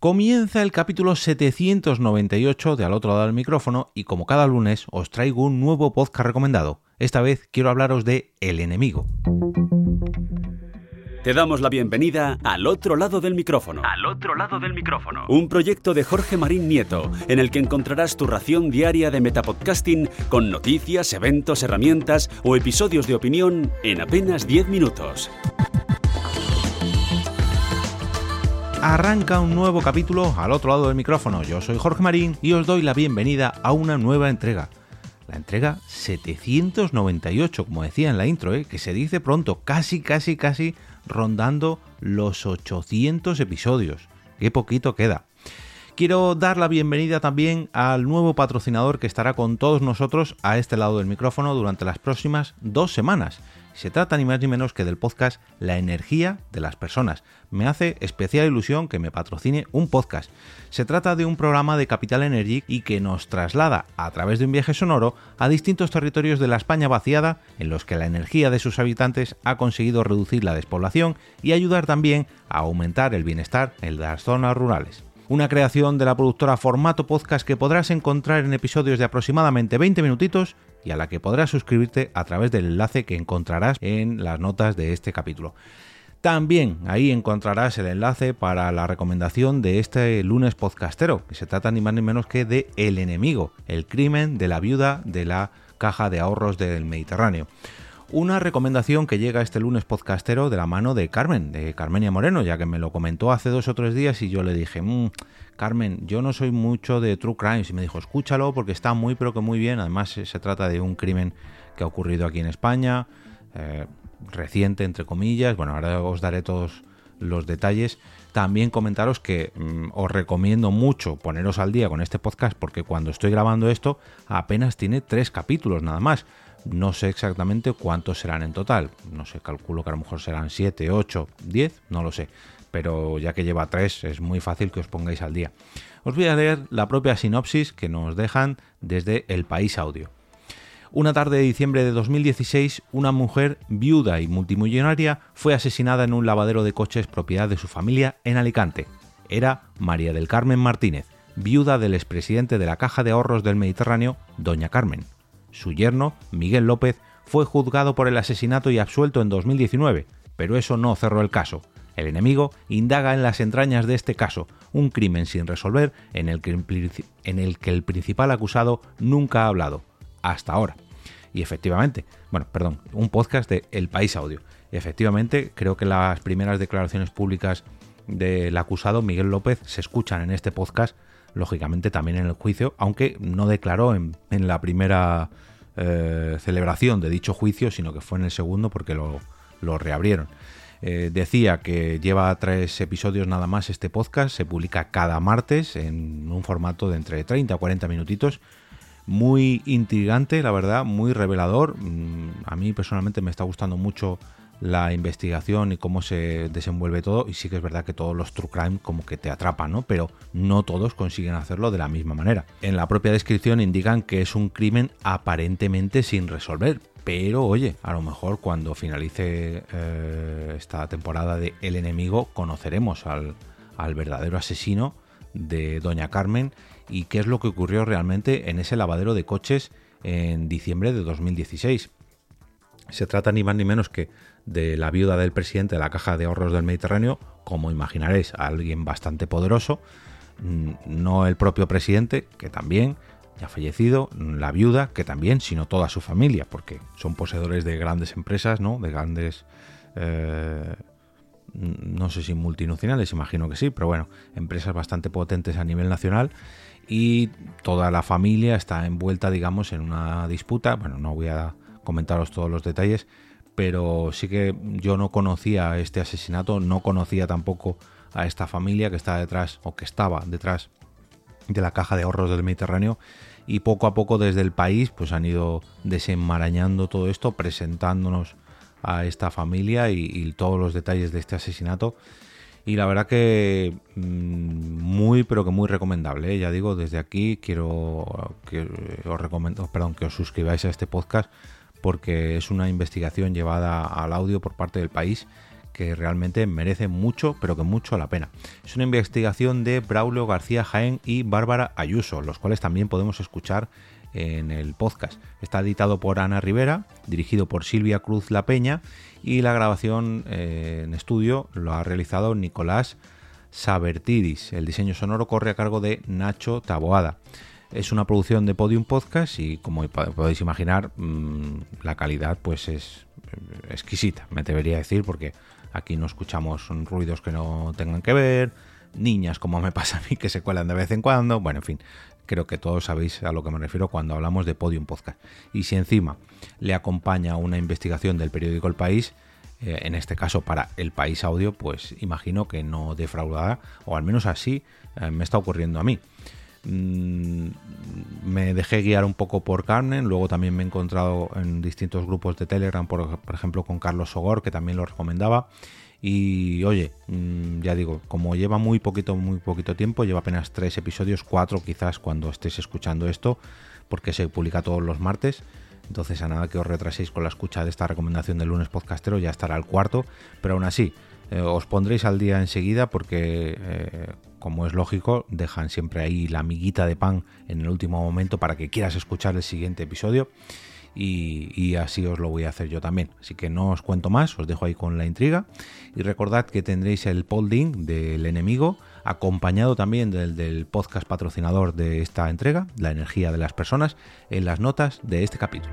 Comienza el capítulo 798 de Al otro lado del micrófono y como cada lunes os traigo un nuevo podcast recomendado. Esta vez quiero hablaros de El enemigo. Te damos la bienvenida al otro lado del micrófono. Al otro lado del micrófono. Un proyecto de Jorge Marín Nieto, en el que encontrarás tu ración diaria de metapodcasting con noticias, eventos, herramientas o episodios de opinión en apenas 10 minutos. Arranca un nuevo capítulo al otro lado del micrófono. Yo soy Jorge Marín y os doy la bienvenida a una nueva entrega. La entrega 798, como decía en la intro, ¿eh? que se dice pronto, casi, casi, casi rondando los 800 episodios. Qué poquito queda. Quiero dar la bienvenida también al nuevo patrocinador que estará con todos nosotros a este lado del micrófono durante las próximas dos semanas. Se trata ni más ni menos que del podcast La energía de las personas. Me hace especial ilusión que me patrocine un podcast. Se trata de un programa de Capital Energy y que nos traslada a través de un viaje sonoro a distintos territorios de la España vaciada en los que la energía de sus habitantes ha conseguido reducir la despoblación y ayudar también a aumentar el bienestar en las zonas rurales una creación de la productora Formato Podcast que podrás encontrar en episodios de aproximadamente 20 minutitos y a la que podrás suscribirte a través del enlace que encontrarás en las notas de este capítulo. También ahí encontrarás el enlace para la recomendación de este lunes podcastero, que se trata ni más ni menos que de El enemigo, el crimen de la viuda de la caja de ahorros del Mediterráneo. Una recomendación que llega este lunes podcastero de la mano de Carmen, de Carmenia Moreno, ya que me lo comentó hace dos o tres días y yo le dije, mmm, Carmen, yo no soy mucho de True Crimes y me dijo, escúchalo porque está muy pero que muy bien, además se, trata de un crimen que ha ocurrido aquí en España, eh, reciente entre comillas, bueno, ahora os daré todos los detalles. También comentaros que mm, os recomiendo mucho poneros al día con este podcast porque cuando estoy grabando esto apenas tiene tres capítulos nada más. No sé exactamente cuántos serán en total. No sé, calculo que a lo mejor serán 7, 8, 10, no lo sé. Pero ya que lleva 3, es muy fácil que os pongáis al día. Os voy a leer la propia sinopsis que nos dejan desde El País Audio. Una tarde de diciembre de 2016, una mujer viuda y multimillonaria fue asesinada en un lavadero de coches propiedad de su familia en Alicante. Era María del Carmen Martínez, viuda del expresidente de la Caja de Ahorros del Mediterráneo, Doña Carmen. Su yerno, Miguel López, fue juzgado por el asesinato y absuelto en 2019, pero eso no cerró el caso. El enemigo indaga en las entrañas de este caso, un crimen sin resolver en el que, el principal acusado nunca ha hablado, hasta ahora. Y efectivamente, bueno, perdón, un podcast de El País Audio. Y efectivamente, creo que las primeras declaraciones públicas del acusado, Miguel López, se escuchan en este podcast lógicamente también en el juicio, aunque no declaró en, la primera eh, celebración de dicho juicio, sino que fue en el segundo porque lo, reabrieron. Eh, decía que lleva tres episodios nada más este podcast, se publica cada martes en un formato de entre 30 a 40 minutitos. Muy intrigante, la verdad, muy revelador. Mm, a mí personalmente me está gustando mucho la investigación y cómo se desenvuelve todo. Y sí que es verdad que todos los true crime como que te atrapan, ¿no? Pero no todos consiguen hacerlo de la misma manera. En la propia descripción indican que es un crimen aparentemente sin resolver. Pero oye, a lo mejor cuando finalice eh, esta temporada de El enemigo conoceremos al, al verdadero asesino de Doña Carmen y qué es lo que ocurrió realmente en ese lavadero de coches en diciembre de 2016. Se trata ni más ni menos que de la viuda del presidente de la Caja de Ahorros del Mediterráneo, como imaginaréis, alguien bastante poderoso, mm, no el propio presidente, que también ya fallecido, la viuda, que también, sino toda su familia, porque son poseedores de grandes empresas, ¿no? De grandes... Eh, no sé si multinacionales, imagino que sí, pero bueno, empresas bastante potentes a nivel nacional y toda la familia está envuelta, digamos, en una disputa. Bueno, no voy a comentaros todos los detalles, pero sí que yo no conocía este asesinato, no conocía tampoco a esta familia que está detrás o que estaba detrás de la caja de ahorros del Mediterráneo y poco a poco desde el país pues han ido desenmarañando todo esto, presentándonos a esta familia y, todos los detalles de este asesinato y la verdad que mm, muy pero que muy recomendable ¿eh? ya digo desde aquí quiero que os recomiendo perdón que os suscribáis a este podcast porque es una investigación llevada al audio por parte del país que realmente merece mucho, pero que mucho la pena. Es una investigación de Braulio García Jaén y Bárbara Ayuso, los cuales también podemos escuchar en el podcast. Está editado por Ana Rivera, dirigido por Silvia Cruz La Peña y la grabación eh, en estudio lo ha realizado Nicolás Sabertidis. El diseño sonoro corre a cargo de Nacho Taboada. Es una producción de Podium Podcast y como podéis imaginar mm, la calidad pues es eh, exquisita, me debería decir, porque aquí no escuchamos ruidos que no tengan que ver, niñas como me pasa a mí que se cuelan de vez en cuando, bueno, en fin, creo que todos sabéis a lo que me refiero cuando hablamos de Podium Podcast. Y si encima le acompaña una investigación del periódico El País, eh, en este caso para El País Audio, pues imagino que no defraudará, o al menos así eh, me está ocurriendo a mí. Mm, me dejé guiar un poco por Carmen, luego también me he encontrado en distintos grupos de Telegram, por, ejemplo con Carlos Sogor, que también lo recomendaba. Y oye, mm, ya digo, como lleva muy poquito, muy poquito tiempo, lleva apenas tres episodios, cuatro quizás cuando estés escuchando esto, porque se publica todos los martes. Entonces a nada que os retraséis con la escucha de esta recomendación del lunes podcastero, ya estará el cuarto, pero aún así, eh, os pondréis al día enseguida porque, eh, como es lógico, dejan siempre ahí la amiguita de pan en el último momento para que quieras escuchar el siguiente episodio. Y, así os lo voy a hacer yo también. Así que no os cuento más, os dejo ahí con la intriga. Y recordad que tendréis el polding del enemigo, acompañado también del, del podcast patrocinador de esta entrega, La energía de las personas, en las notas de este capítulo.